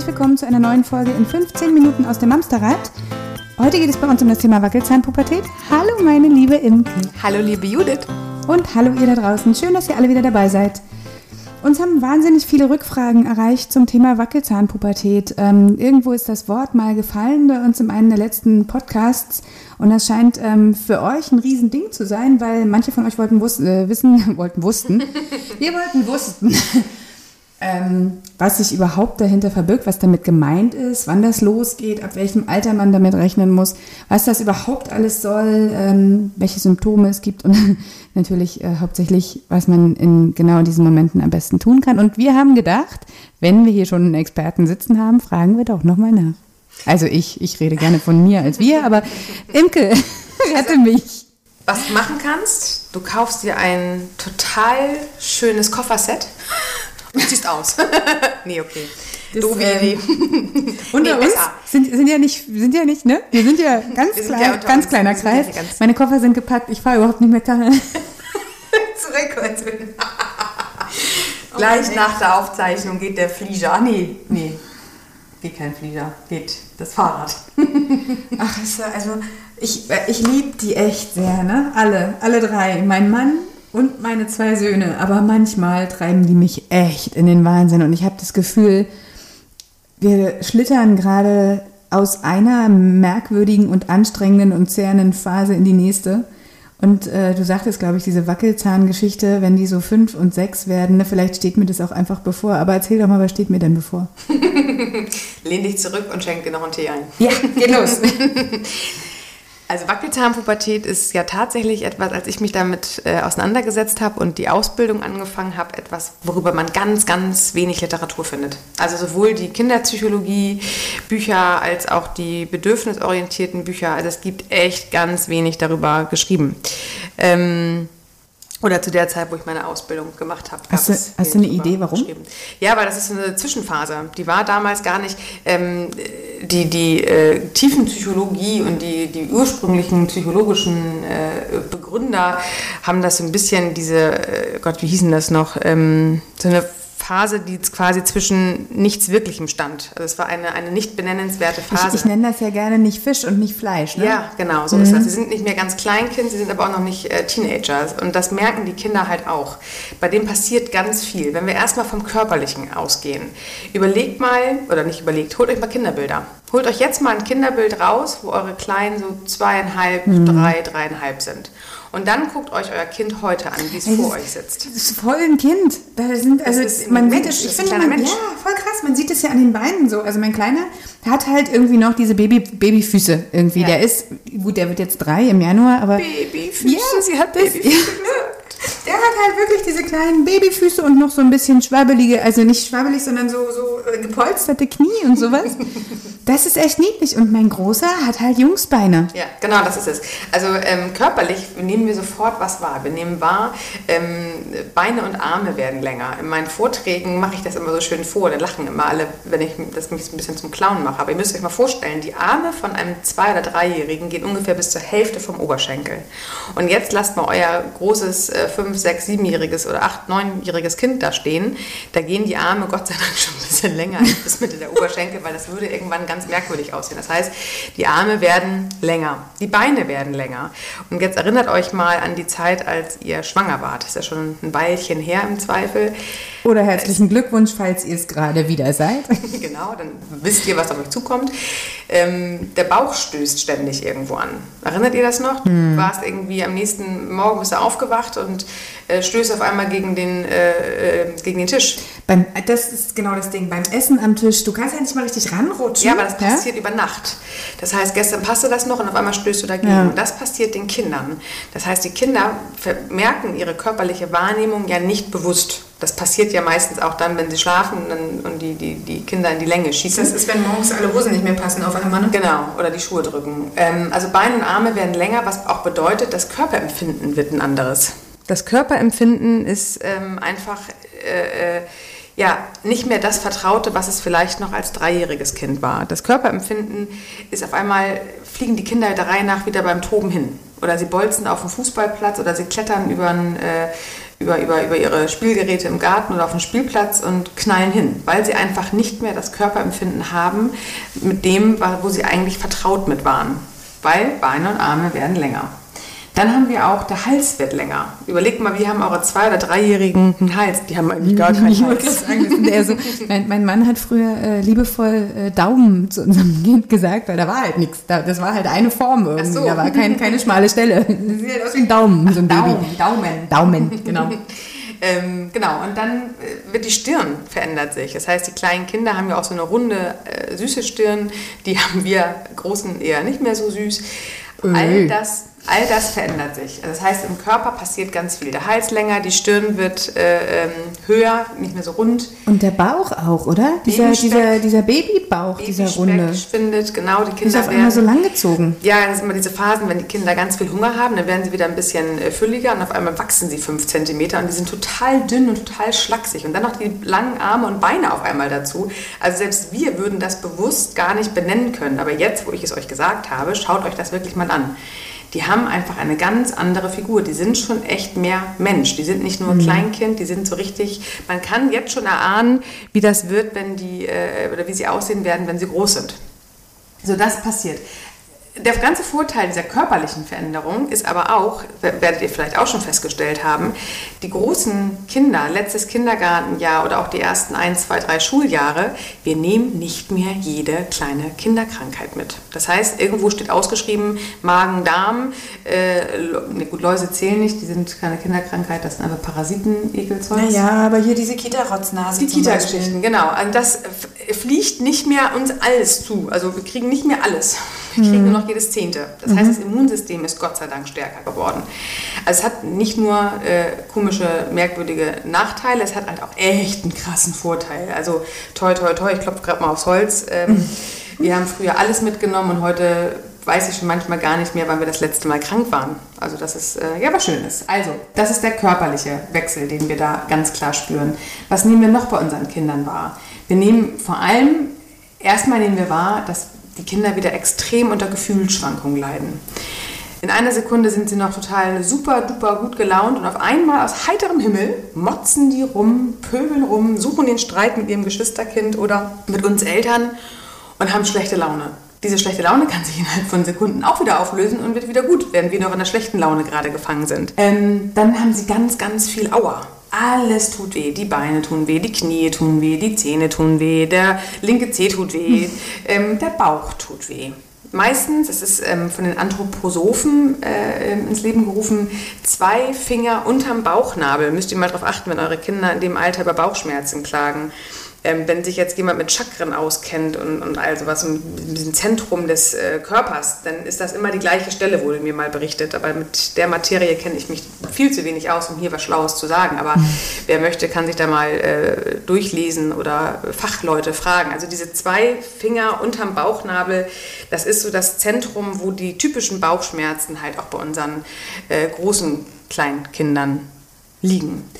herzlich willkommen zu einer neuen Folge in 15 Minuten aus dem Amsterrad. Heute geht es bei uns um das Thema Wackelzahnpubertät. Hallo meine liebe Imke. Hallo liebe Judith. Und hallo ihr da draußen. Schön, dass ihr alle wieder dabei seid. Uns haben wahnsinnig viele Rückfragen erreicht zum Thema Wackelzahnpubertät. Ähm, irgendwo ist das Wort mal gefallen bei uns in einem der letzten Podcasts und das scheint ähm, für euch ein Riesending zu sein, weil manche von euch wollten wus äh, wissen, wollten wussten, wir wollten wussten, ähm, was sich überhaupt dahinter verbirgt, was damit gemeint ist, wann das losgeht, ab welchem Alter man damit rechnen muss, was das überhaupt alles soll, ähm, welche Symptome es gibt und natürlich äh, hauptsächlich, was man in genau diesen Momenten am besten tun kann. Und wir haben gedacht, wenn wir hier schon einen Experten sitzen haben, fragen wir doch nochmal nach. Also ich, ich rede gerne von mir als wir, aber Imke, rette mich. Was du machen kannst, du kaufst dir ein total schönes Kofferset und ziehst aus. nee, okay. Das, Doofe ähm, Idee. Unter Nee, uns sind, sind ja nicht, sind ja nicht, ne? Wir sind ja ganz, sind klein, ja ganz uns. kleiner ja Kreis. nicht ganz- Meine Koffer sind gepackt, ich fahre überhaupt nicht mehr Karre. Zurück. Gleich nach der Aufzeichnung geht der Flieger. Ah, nee, nee. Geht kein Flieger, geht das Fahrrad. Ach, ja- also ich, ich liebe die echt sehr, ne? Alle, alle drei. Mein Mann und meine zwei Söhne. Aber manchmal treiben die mich echt in den Wahnsinn. Und ich habe das Gefühl, wir schlittern gerade aus einer merkwürdigen und anstrengenden und zehrenden Phase in die nächste. Und äh, du sagtest, glaube ich, diese Wackelzahngeschichte, wenn die so fünf und sechs werden, ne, vielleicht steht mir das auch einfach bevor. Aber erzähl doch mal, was steht mir denn bevor? Lehn dich zurück und schenk dir noch einen Tee ein. Ja, geht los. Also Wackelzahnpubertät ist ja tatsächlich etwas, als ich mich damit äh, auseinandergesetzt habe und die Ausbildung angefangen habe, etwas, worüber man ganz, ganz wenig Literatur findet. Also sowohl die Kinderpsychologie Bücher als auch die bedürfnisorientierten Bücher. Also es gibt echt ganz wenig darüber geschrieben. Ähm, oder zu der Zeit, wo ich meine Ausbildung gemacht habe. Hast du- hast du eine Idee, warum? Ja, weil das ist eine Zwischenphase. Die war damals gar nicht. Ähm, die die äh, Tiefenpsychologie und die, die ursprünglichen psychologischen äh, Begründer haben das so ein bisschen, diese, äh, Gott, wie hießen das noch? Ähm, so eine Phase, die quasi zwischen nichts Wirklichem stand. Also es war eine, eine nicht benennenswerte Ich, Phase. ich nenne das ja gerne nicht Fisch und nicht Fleisch. Ne? Ja, genau, so ist das. Sie sind nicht mehr ganz Kleinkind, sie sind aber auch noch nicht äh, Teenager. Und das merken die Kinder halt auch. Bei dem passiert ganz viel. Wenn wir erstmal vom Körperlichen ausgehen, überlegt mal, oder nicht überlegt, holt euch mal Kinderbilder. Holt euch jetzt mal ein Kinderbild raus, wo eure Kleinen so zweieinhalb, drei, dreieinhalb sind. Und dann guckt euch euer Kind heute an, wie es vor das- euch sitzt. Das ist voll ein Kind. Da sind, also ist ein man Mensch, sieht es, ich das ist finde, man, Mensch. ja, voll krass. Man sieht es ja an den Beinen so. Also mein Kleiner hat halt irgendwie noch diese Baby, Babyfüße irgendwie. Ja. Der ist, gut, der wird jetzt drei im Januar, aber Babyfüße, Ja, sie hat das- Babyfüße ja. der hat halt wirklich diese kleinen Babyfüße und noch so ein bisschen schwabbelige, also nicht schwabbelig, sondern so, so gepolsterte Knie und sowas. Das ist echt niedlich. Und mein Großer hat halt Jungsbeine. Ja, genau, das ist es. Also ähm, körperlich nehmen wir sofort was wahr. Wir nehmen wahr, ähm, Beine und Arme werden länger. In meinen Vorträgen mache ich das immer so schön vor. Da lachen immer alle, wenn ich das mich ein bisschen zum Clown mache. Aber ihr müsst euch mal vorstellen, die Arme von einem Zwei- oder Dreijährigen gehen ungefähr bis zur Hälfte vom Oberschenkel. Und jetzt lasst mal euer großes äh, Fünf-, Sechs-, Siebenjähriges oder Acht-, Neunjähriges Kind da stehen. Da gehen die Arme Gott sei Dank schon ein bisschen länger als bis Mitte der Oberschenkel, weil das würde irgendwann ganz merkwürdig aussehen. Das heißt, die Arme werden länger, die Beine werden länger. Und jetzt erinnert euch mal an die Zeit, als ihr schwanger wart. Das ist ja schon ein Weilchen her im Zweifel. Oder herzlichen Glückwunsch, falls ihr es gerade wieder seid. genau, dann wisst ihr, was auf euch zukommt. Ähm, der Bauch stößt ständig irgendwo an. Erinnert ihr das noch? Du warst irgendwie am nächsten Morgen bist du aufgewacht und äh, stößt auf einmal gegen den, äh, äh, gegen den Tisch. Beim, das ist genau das Ding. Beim Essen am Tisch, du kannst ja nicht mal richtig ranrutschen. Ja, aber das passiert über Nacht. Das heißt, gestern passte das noch und auf einmal stößt du dagegen. Ja. Und das passiert den Kindern. Das heißt, die Kinder merken ihre körperliche Wahrnehmung ja nicht bewusst. Das passiert ja meistens auch dann, wenn sie schlafen und, die, die, die Kinder in die Länge schießen. Das ist, wenn morgens alle Hosen nicht mehr passen auf einmal. Ne? Genau, oder die Schuhe drücken. Ähm, also Beine und Arme werden länger, was auch bedeutet, das Körperempfinden wird ein anderes. Das Körperempfinden ist ähm, einfach äh, äh, ja, nicht mehr das Vertraute, was es vielleicht noch als dreijähriges Kind war. Das Körperempfinden ist auf einmal, fliegen die Kinder der Reihe nach wieder beim Toben hin. Oder sie bolzen auf dem Fußballplatz oder sie klettern über einen, äh, über, über, über ihre Spielgeräte im Garten oder auf dem Spielplatz und knallen hin, weil sie einfach nicht mehr das Körperempfinden haben mit dem, wo sie eigentlich vertraut mit waren. Weil Beine und Arme werden länger. Dann haben wir auch, der Hals wird länger. Überlegt mal, wie haben eure zwei- oder dreijährigen einen Hals? Die haben eigentlich gar keinen Hals. wollte sagen, das so, mein, mein Mann hat früher äh, liebevoll äh, Daumen zu unserem Kind gesagt, weil da war halt nichts. Da, das war halt eine Form irgendwie. so. Da war kein, keine schmale Stelle. Das sieht halt aus wie ein Daumen, so ein Baby. Daumen. Daumen, genau. Ähm, genau, und dann äh, wird die Stirn verändert sich. Das heißt, die kleinen Kinder haben ja auch so eine runde, äh, süße Stirn. Die haben wir Großen eher nicht mehr so süß. All Ui. das, all das verändert sich. Also das heißt, im Körper passiert ganz viel. Der Hals länger, die Stirn wird äh, ähm, höher, nicht mehr so rund. Und der Bauch auch, oder? Dieser, dieser, dieser Babybauch, dieser Runde. schwindet, genau, die Ist Kinder auf einmal so langgezogen. Ja, das sind immer diese Phasen, wenn die Kinder ganz viel Hunger haben, dann werden sie wieder ein bisschen äh, fülliger und auf einmal wachsen sie fünf Zentimeter und die sind total dünn und total schlaksig. Und dann noch die langen Arme und Beine auf einmal dazu. Also selbst wir würden das bewusst gar nicht benennen können. Aber jetzt, wo ich es euch gesagt habe, schaut euch das wirklich mal an. Die haben einfach eine ganz andere Figur. Die sind schon echt mehr Mensch. Die sind nicht nur Kleinkind, die sind so richtig. Man kann jetzt schon erahnen, wie das wird, wenn die äh, oder wie sie aussehen werden, wenn sie groß sind. So, das passiert. Der ganze Vorteil dieser körperlichen Veränderung ist aber auch, werdet ihr vielleicht auch schon festgestellt haben, die großen Kinder, letztes Kindergartenjahr oder auch die ersten ein, zwei, drei Schuljahre, wir nehmen nicht mehr jede kleine Kinderkrankheit mit. Das heißt, irgendwo steht ausgeschrieben Magen, Darm, äh, gut, Läuse zählen nicht, die sind keine Kinderkrankheit, das sind aber Parasiten, Ekelzeugs. Naja, aber hier diese Kita-Rotznase. Die. Kita-Geschichten, genau. Also das fliegt nicht mehr uns alles zu. Also wir kriegen nicht mehr alles. Wir kriegen nur noch jedes Zehnte. Das heißt, das Immunsystem ist Gott sei Dank stärker geworden. Also es hat nicht nur äh, komische, merkwürdige Nachteile, es hat halt auch echt einen krassen Vorteil. Also toi, toi, toi, ich klopfe gerade mal aufs Holz. Ähm, wir haben früher alles mitgenommen und heute weiß ich schon manchmal gar nicht mehr, wann wir das letzte Mal krank waren. Also das ist äh, ja was Schönes. Also das ist der körperliche Wechsel, den wir da ganz klar spüren. Was nehmen wir noch bei unseren Kindern wahr? Wir nehmen vor allem erstmal nehmen wir wahr, dass die Kinder wieder extrem unter Gefühlsschwankungen leiden. In einer Sekunde sind sie noch total super duper gut gelaunt und auf einmal aus heiterem Himmel motzen die rum, pöbeln rum, suchen den Streit mit ihrem Geschwisterkind oder mit uns Eltern und haben schlechte Laune. Diese schlechte Laune kann sich innerhalb von Sekunden auch wieder auflösen und wird wieder gut, während wir noch in der schlechten Laune gerade gefangen sind. Ähm, dann haben sie ganz, ganz viel Aua. Alles tut weh. Die Beine tun weh, die Knie tun weh, die Zähne tun weh, der linke Zeh tut weh, ähm, der Bauch tut weh. Meistens, es ist ähm, von den Anthroposophen äh, ins Leben gerufen, zwei Finger unterm Bauchnabel. Müsst ihr mal darauf achten, wenn eure Kinder in dem Alter über Bauchschmerzen klagen. Ähm, wenn sich jetzt jemand mit Chakren auskennt und, und all sowas, in diesem Zentrum des äh, Körpers, dann ist das immer die gleiche Stelle, wurde mir mal berichtet. Aber mit der Materie kenne ich mich viel zu wenig aus, um hier was Schlaues zu sagen. Aber wer möchte, kann sich da mal äh, durchlesen oder Fachleute fragen. Also diese zwei Finger unterm Bauchnabel, das ist so das Zentrum, wo die typischen Bauchschmerzen halt auch bei unseren äh, großen Kleinkindern liegen.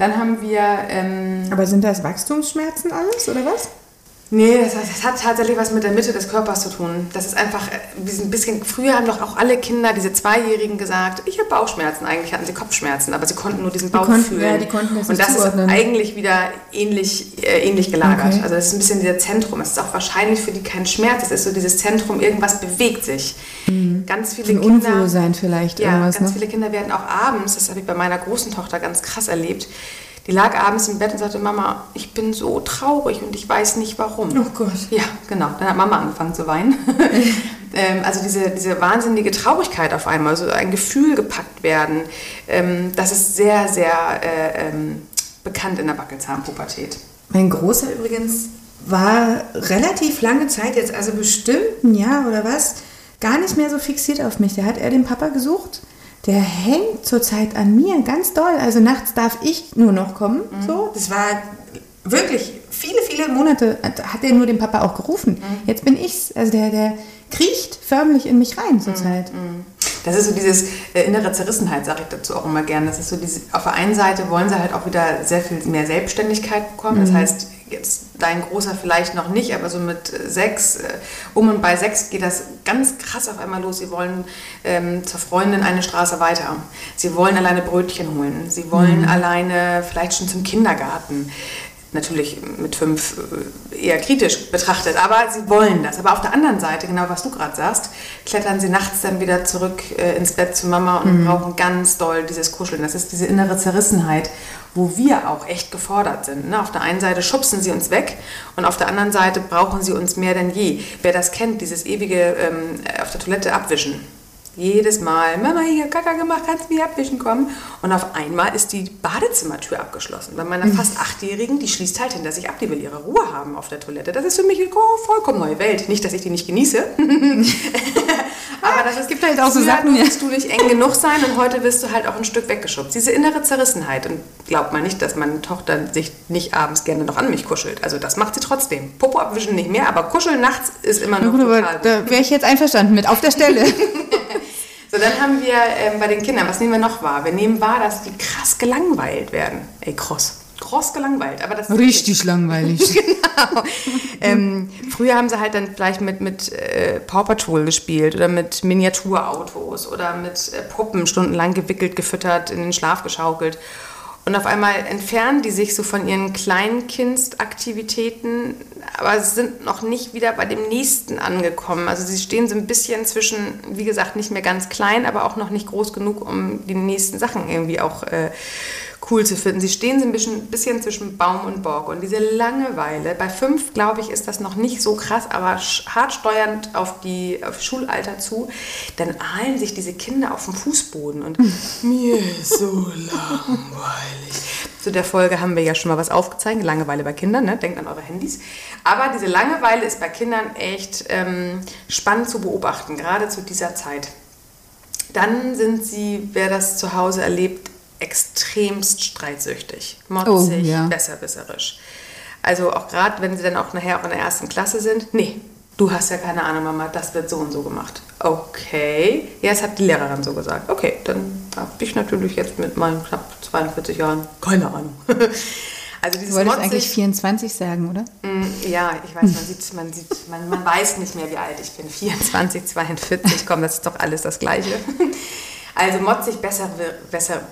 Dann haben wir ähm, Aber sind das Wachstumsschmerzen alles, oder was? Nee, das, das hat tatsächlich was mit der Mitte des Körpers zu tun. Das ist einfach, äh, wir sind ein bisschen, früher haben doch auch alle Kinder, diese Zweijährigen gesagt, ich habe Bauchschmerzen. Eigentlich hatten sie Kopfschmerzen, aber sie konnten nur diesen Bauch konnten- fühlen. ja, die konnten das Und das zuordnen. ist eigentlich wieder ähnlich, äh, ähnlich gelagert. Okay. Also das ist ein bisschen dieser Zentrum. Es ist auch wahrscheinlich für die kein Schmerz. Es ist so dieses Zentrum, irgendwas bewegt sich. Ganz viele Ein Kinder... Unwohlsein vielleicht, Ja, ganz ne? viele Kinder werden auch abends, das habe ich bei meiner großen Tochter ganz krass erlebt, die lag abends im Bett und sagte, Mama, ich bin so traurig und ich weiß nicht warum. Oh Gott. Ja, genau. Dann hat Mama angefangen zu weinen. ähm, also diese, diese wahnsinnige Traurigkeit auf einmal, so ein Gefühl gepackt werden, ähm, das ist sehr, sehr äh, ähm, bekannt in der Wackelzahnpubertät. Mein Großer übrigens war relativ lange Zeit, jetzt also bestimmt ein Jahr oder was, gar nicht mehr so fixiert auf mich. Da hat er den Papa gesucht. Der hängt zurzeit an mir ganz doll. Also nachts darf ich nur noch kommen. So, das war wirklich viele, viele Monate hat er nur den Papa auch gerufen. Jetzt bin ich's. Also der, der kriecht förmlich in mich rein zurzeit. Das ist so dieses äh, innere Zerrissenheit, sage ich dazu auch immer gerne. Das ist so diese, auf der einen Seite wollen sie halt auch wieder sehr viel mehr Selbstständigkeit bekommen. Das heißt, jetzt dein Großer vielleicht noch nicht, aber so mit sechs, äh, um und bei sechs geht das ganz krass auf einmal los. Sie wollen ähm, zur Freundin eine Straße weiter. Sie wollen alleine Brötchen holen. Sie wollen mhm. alleine vielleicht schon zum Kindergarten natürlich mit fünf äh, eher kritisch betrachtet, aber sie wollen das. Aber auf der anderen Seite, genau was du gerade sagst, klettern sie nachts dann wieder zurück äh, ins Bett zu Mama und mhm. brauchen ganz doll dieses Kuscheln. Das ist diese innere Zerrissenheit, wo wir auch echt gefordert sind. Ne? Auf der einen Seite schubsen sie uns weg und auf der anderen Seite brauchen sie uns mehr denn je. Wer das kennt, dieses ewige ähm, auf der Toilette abwischen jedes Mal, Mama, hier Kaka gemacht, kannst du mir abwischen kommen? Und auf einmal ist die Badezimmertür abgeschlossen. Bei meiner fast Achtjährigen, die schließt halt hinter sich ab, die will ihre Ruhe haben auf der Toilette. Das ist für mich eine vollkommen neue Welt. Nicht, dass ich die nicht genieße. Aber das ist, gibt halt auch so Sachen. Willst du nicht eng genug sein und heute wirst du halt auch ein Stück weggeschubst. Diese innere Zerrissenheit. Und glaubt mal nicht, dass meine Tochter sich nicht abends gerne noch an mich kuschelt. Also das macht sie trotzdem. Popo abwischen nicht mehr, aber kuscheln nachts ist immer noch gut, total gut. Da wäre ich jetzt einverstanden mit, auf der Stelle. Dann haben wir ähm, bei den Kindern, was nehmen wir noch wahr? Wir nehmen wahr, dass die krass gelangweilt werden. Ey, kross. Kross gelangweilt. Aber das Richtig langweilig. genau. ähm, früher haben sie halt dann vielleicht mit, mit äh, Paw Patrol gespielt oder mit Miniaturautos oder mit äh, Puppen stundenlang gewickelt, gefüttert, in den Schlaf geschaukelt. Und auf einmal entfernen die sich so von ihren Kleinkinstaktivitäten, aber sind noch nicht wieder bei dem nächsten angekommen. Also sie stehen so ein bisschen zwischen, wie gesagt, nicht mehr ganz klein, aber auch noch nicht groß genug, um die nächsten Sachen irgendwie auch äh, cool zu finden. Sie stehen so ein bisschen, bisschen zwischen Baum und Borg. Und diese Langeweile, bei fünf, glaube ich, ist das noch nicht so krass, aber hart steuernd auf die auf Schulalter zu, dann ahlen sich diese Kinder auf dem Fußboden und mir ist so langweilig. Zu der Folge haben wir ja schon mal was aufgezeigt, Langeweile bei Kindern, ne? denkt an eure Handys. Aber diese Langeweile ist bei Kindern echt ähm, spannend zu beobachten, gerade zu dieser Zeit. Dann sind sie, wer das zu Hause erlebt, extremst streitsüchtig, motzig, oh, ja. besserwisserisch. Also auch gerade, wenn sie dann auch nachher auch in der ersten Klasse sind, nee, du hast ja keine Ahnung, Mama, das wird so und so gemacht. Okay, ja, es hat die Lehrerin so gesagt. Okay, dann habe ich natürlich jetzt mit meinen knapp 42 Jahren keine Ahnung. Also dieses du wolltest motzig, eigentlich 24 sagen, oder? Mm, ja, ich weiß, man sieht, man sieht, man, man weiß nicht mehr, wie alt ich bin. 24, 42, komm, das ist doch alles das Gleiche. Also motzig, besser, besser,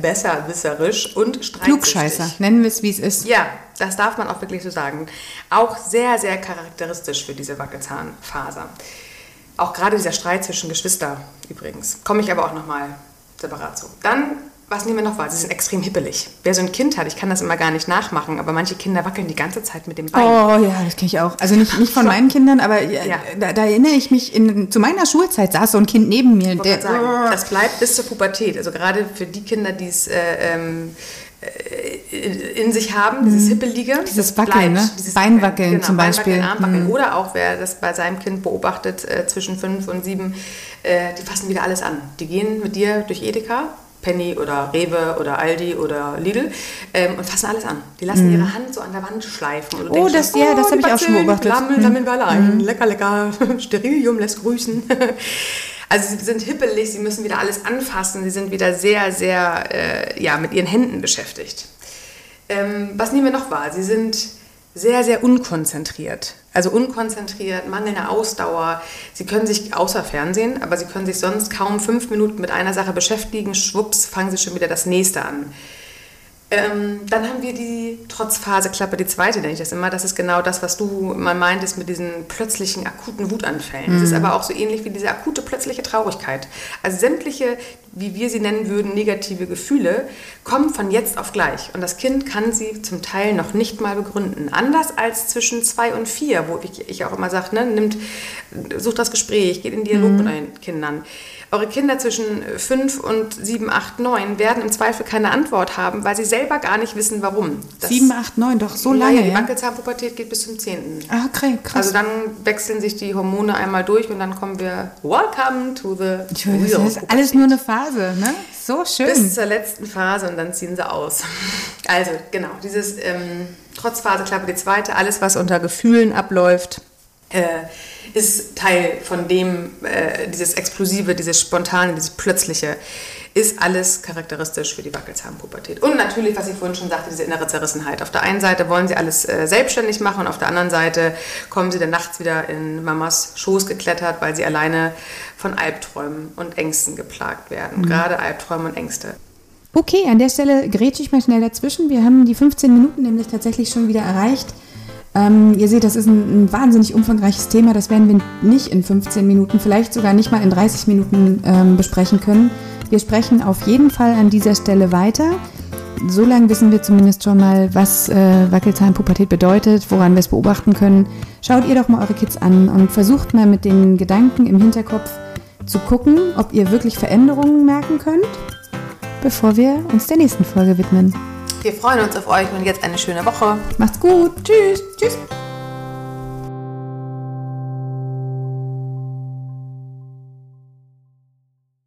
besser wisserisch und streitsüchtig. Klugscheißer, nennen wir es, wie es ist. Ja, das darf man auch wirklich so sagen. Auch sehr, sehr charakteristisch für diese Wackelzahnfaser. Auch gerade dieser Streit zwischen Geschwister übrigens. Komme ich aber auch nochmal separat zu. Dann was nehmen wir noch wahr? Sie sind extrem hippelig. Wer so ein Kind hat, ich kann das immer gar nicht nachmachen, aber manche Kinder wackeln die ganze Zeit mit dem Bein. Oh ja, das kenne ich auch. Also nicht, nicht von meinen Kindern, aber äh, ja. da, da, erinnere ich mich, in, zu meiner Schulzeit saß so ein Kind neben mir. Der, sagen, oh. Das bleibt bis zur Pubertät. Also gerade für die Kinder, die es... Äh, ähm, äh, in sich haben, dieses mhm. Hippelige. Dieses Wackeln, ne? Dieses Beinwackeln genau, zum Beispiel. Beinwackeln, Armwackeln. Mhm. Oder auch, wer das bei seinem Kind beobachtet, äh, zwischen fünf und sieben, äh, die fassen wieder alles an. Die gehen mit dir durch Edeka Penny oder Rewe oder Aldi oder Lidl ähm, und fassen alles an. Die lassen mm. ihre Hand so an der Wand schleifen. Und oh, das, ja, oh, das habe ich auch schon beobachtet. Lammeln, mhm. wir alle ein. Mm. Lecker, lecker. Sterilium lässt grüßen. Also sie sind hippelig, sie müssen wieder alles anfassen, sie sind wieder sehr, sehr äh, ja, mit ihren Händen beschäftigt. Ähm, was nehmen wir noch wahr? Sie sind sehr, sehr unkonzentriert. Also unkonzentriert, mangelnde Ausdauer. Sie können sich außer Fernsehen, aber sie können sich sonst kaum fünf Minuten mit einer Sache beschäftigen. Schwupps, fangen sie schon wieder das nächste an. Ähm, dann haben wir die Trotzphaseklappe, die zweite nenne ich das immer. Das ist genau das, was du mal meintest mit diesen plötzlichen akuten Wutanfällen. Mhm. Das ist aber auch so ähnlich wie diese akute plötzliche Traurigkeit. Also sämtliche, wie wir sie nennen würden, negative Gefühle kommen von jetzt auf gleich. Und das Kind kann sie zum Teil noch nicht mal begründen. Anders als zwischen zwei und vier, wo ich, ich auch immer sage, ne, nimmt, sucht das Gespräch, geht in Dialog mhm. mit euren Kindern. Eure Kinder zwischen 5 und 7, 8, 9 werden im Zweifel keine Antwort haben, weil sie selber gar nicht wissen, warum. Das 7, 8, 9, doch so lange. Ja, die Wackelzahnpubertät geht bis zum 10. Ah, okay, krass. Also dann wechseln sich die Hormone einmal durch und dann kommen wir Welcome to the ich real Das ist alles nur eine Phase, ne? So schön. Bis zur letzten Phase und dann ziehen sie aus. Also genau, dieses ähm, Trotzphase, Klappe die zweite, alles was unter Gefühlen abläuft. Äh, ist Teil von dem, äh, dieses Explosive, dieses Spontane, dieses Plötzliche. ist alles charakteristisch für die Wackelzahnpubertät. Und natürlich, was ich vorhin schon sagte, diese innere Zerrissenheit. Auf der einen Seite wollen sie alles äh, selbstständig machen und auf der anderen Seite kommen sie dann nachts wieder in Mamas Schoß geklettert, weil sie alleine von Albträumen und Ängsten geplagt werden. Mhm. Gerade Albträume und Ängste. Okay, an der Stelle grätsche ich mal schnell dazwischen. Wir haben die 15 Minuten nämlich tatsächlich schon wieder erreicht. Ähm, ihr seht, das ist ein, ein, wahnsinnig umfangreiches Thema. Das werden wir nicht in 15 Minuten, vielleicht sogar nicht mal in 30 Minuten ähm, besprechen können. Wir sprechen auf jeden Fall an dieser Stelle weiter. So lange wissen wir zumindest schon mal, was äh, Wackelzahnpubertät bedeutet, woran wir es beobachten können. Schaut ihr doch mal eure Kids an und versucht mal mit den Gedanken im Hinterkopf zu gucken, ob ihr wirklich Veränderungen merken könnt bevor wir uns der nächsten Folge widmen. Wir freuen uns auf euch und jetzt eine schöne Woche. Macht's gut. Tschüss. Tschüss.